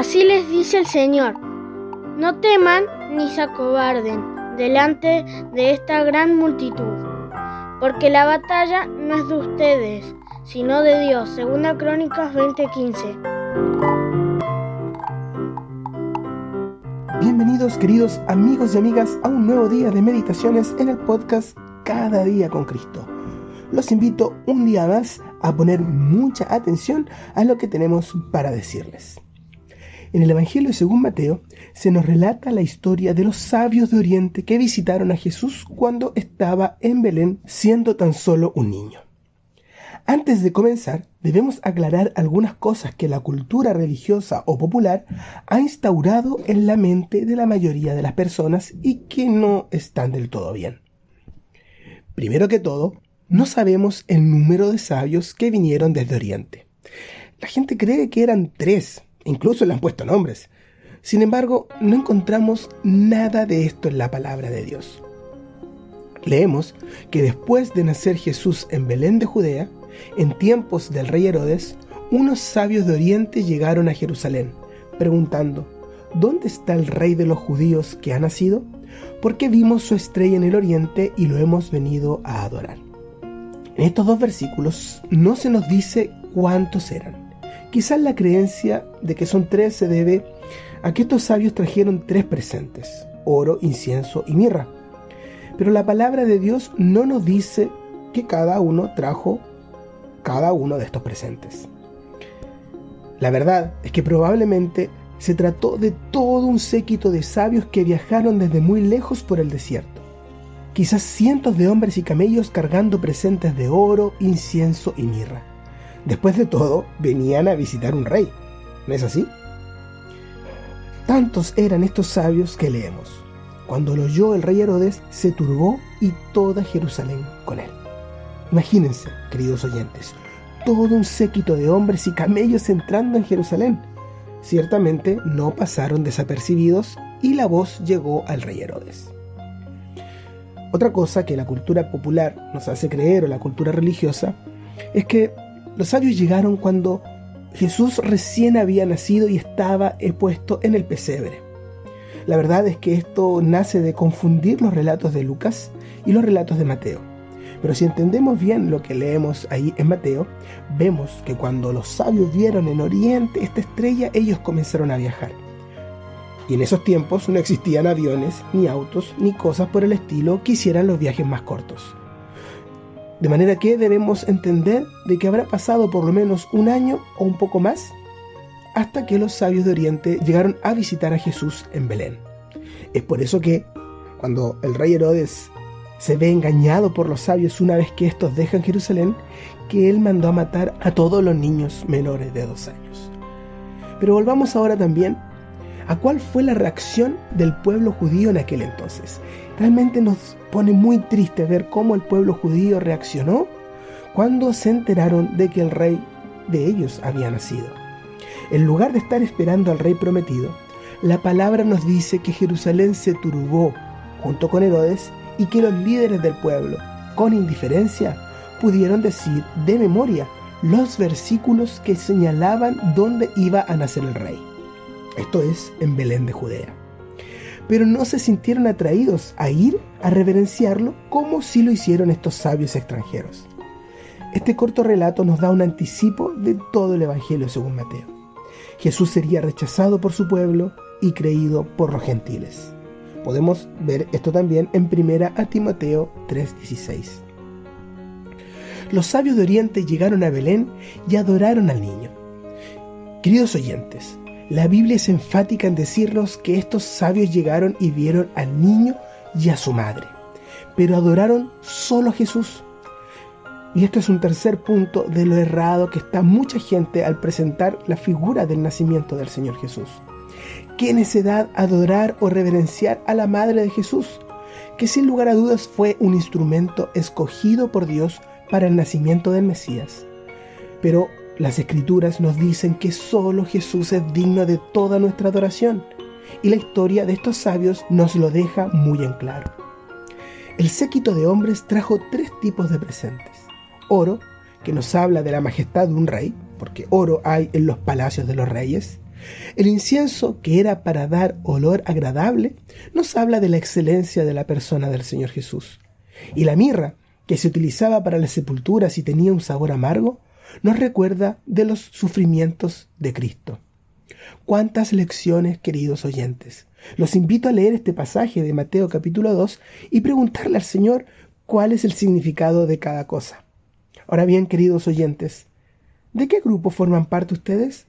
Así les dice el Señor, no teman ni se acobarden delante de esta gran multitud, porque la batalla no es de ustedes, sino de Dios. Segunda Crónicas 20:15. Bienvenidos queridos amigos y amigas a un nuevo día de meditaciones en el podcast Cada día con Cristo. Los invito un día más a poner mucha atención a lo que tenemos para decirles. En el Evangelio según Mateo se nos relata la historia de los sabios de Oriente que visitaron a Jesús cuando estaba en Belén siendo tan solo un niño. Antes de comenzar, debemos aclarar algunas cosas que la cultura religiosa o popular ha instaurado en la mente de la mayoría de las personas y que no están del todo bien. Primero que todo, no sabemos el número de sabios que vinieron desde Oriente. La gente cree que eran tres, incluso le han puesto nombres. Sin embargo, no encontramos nada de esto en la palabra de Dios. Leemos que después de nacer Jesús en Belén de Judea, en tiempos del rey Herodes, unos sabios de Oriente llegaron a Jerusalén, preguntando, ¿dónde está el rey de los judíos que ha nacido? Porque vimos su estrella en el oriente y lo hemos venido a adorar. En estos dos versículos no se nos dice cuántos eran. Quizás la creencia de que son tres se debe a que estos sabios trajeron tres presentes, oro, incienso y mirra. Pero la palabra de Dios no nos dice que cada uno trajo cada uno de estos presentes. La verdad es que probablemente se trató de todo un séquito de sabios que viajaron desde muy lejos por el desierto. Quizás cientos de hombres y camellos cargando presentes de oro, incienso y mirra. Después de todo, venían a visitar un rey. ¿No es así? Tantos eran estos sabios que leemos. Cuando lo oyó el rey Herodes, se turbó y toda Jerusalén con él. Imagínense, queridos oyentes, todo un séquito de hombres y camellos entrando en Jerusalén. Ciertamente no pasaron desapercibidos y la voz llegó al rey Herodes. Otra cosa que la cultura popular nos hace creer o la cultura religiosa es que los sabios llegaron cuando Jesús recién había nacido y estaba puesto en el pesebre. La verdad es que esto nace de confundir los relatos de Lucas y los relatos de Mateo. Pero si entendemos bien lo que leemos ahí en Mateo, vemos que cuando los sabios vieron en Oriente esta estrella, ellos comenzaron a viajar. Y en esos tiempos no existían aviones, ni autos, ni cosas por el estilo que hicieran los viajes más cortos. De manera que debemos entender de que habrá pasado por lo menos un año o un poco más hasta que los sabios de Oriente llegaron a visitar a Jesús en Belén. Es por eso que cuando el rey Herodes se ve engañado por los sabios una vez que estos dejan Jerusalén, que él mandó a matar a todos los niños menores de dos años. Pero volvamos ahora también a cuál fue la reacción del pueblo judío en aquel entonces. Realmente nos pone muy triste ver cómo el pueblo judío reaccionó cuando se enteraron de que el rey de ellos había nacido. En lugar de estar esperando al rey prometido, la palabra nos dice que Jerusalén se turbó junto con Herodes y que los líderes del pueblo, con indiferencia, pudieron decir de memoria los versículos que señalaban dónde iba a nacer el rey. Esto es en Belén de Judea. Pero no se sintieron atraídos a ir a reverenciarlo como si lo hicieron estos sabios extranjeros. Este corto relato nos da un anticipo de todo el Evangelio según Mateo. Jesús sería rechazado por su pueblo y creído por los gentiles. Podemos ver esto también en primera a Timoteo 3:16. Los sabios de Oriente llegaron a Belén y adoraron al niño. Queridos oyentes, La Biblia es enfática en decirnos que estos sabios llegaron y vieron al niño y a su madre, pero adoraron solo a Jesús. Y esto es un tercer punto de lo errado que está mucha gente al presentar la figura del nacimiento del Señor Jesús. Qué necedad adorar o reverenciar a la Madre de Jesús, que sin lugar a dudas fue un instrumento escogido por Dios para el nacimiento del Mesías. Pero las escrituras nos dicen que solo Jesús es digno de toda nuestra adoración, y la historia de estos sabios nos lo deja muy en claro. El séquito de hombres trajo tres tipos de presentes. Oro, que nos habla de la majestad de un rey, porque oro hay en los palacios de los reyes. El incienso, que era para dar olor agradable, nos habla de la excelencia de la persona del Señor Jesús. Y la mirra, que se utilizaba para las sepulturas y tenía un sabor amargo, nos recuerda de los sufrimientos de Cristo. Cuántas lecciones, queridos oyentes. Los invito a leer este pasaje de Mateo capítulo 2 y preguntarle al Señor cuál es el significado de cada cosa. Ahora bien, queridos oyentes, ¿de qué grupo forman parte ustedes?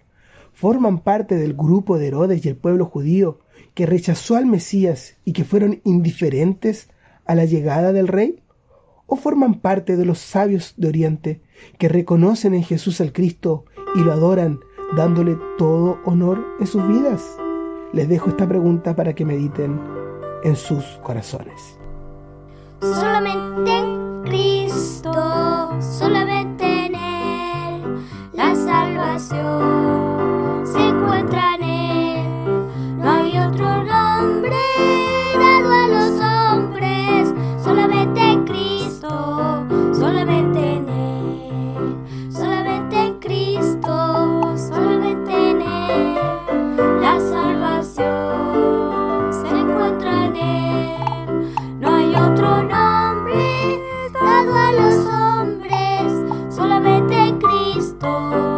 ¿Forman parte del grupo de Herodes y el pueblo judío que rechazó al Mesías y que fueron indiferentes a la llegada del rey? ¿O forman parte de los sabios de Oriente que reconocen en Jesús al Cristo y lo adoran dándole todo honor en sus vidas? Les dejo esta pregunta para que mediten en sus corazones. Solamente en Cristo, solamente en Él, la salvación todo.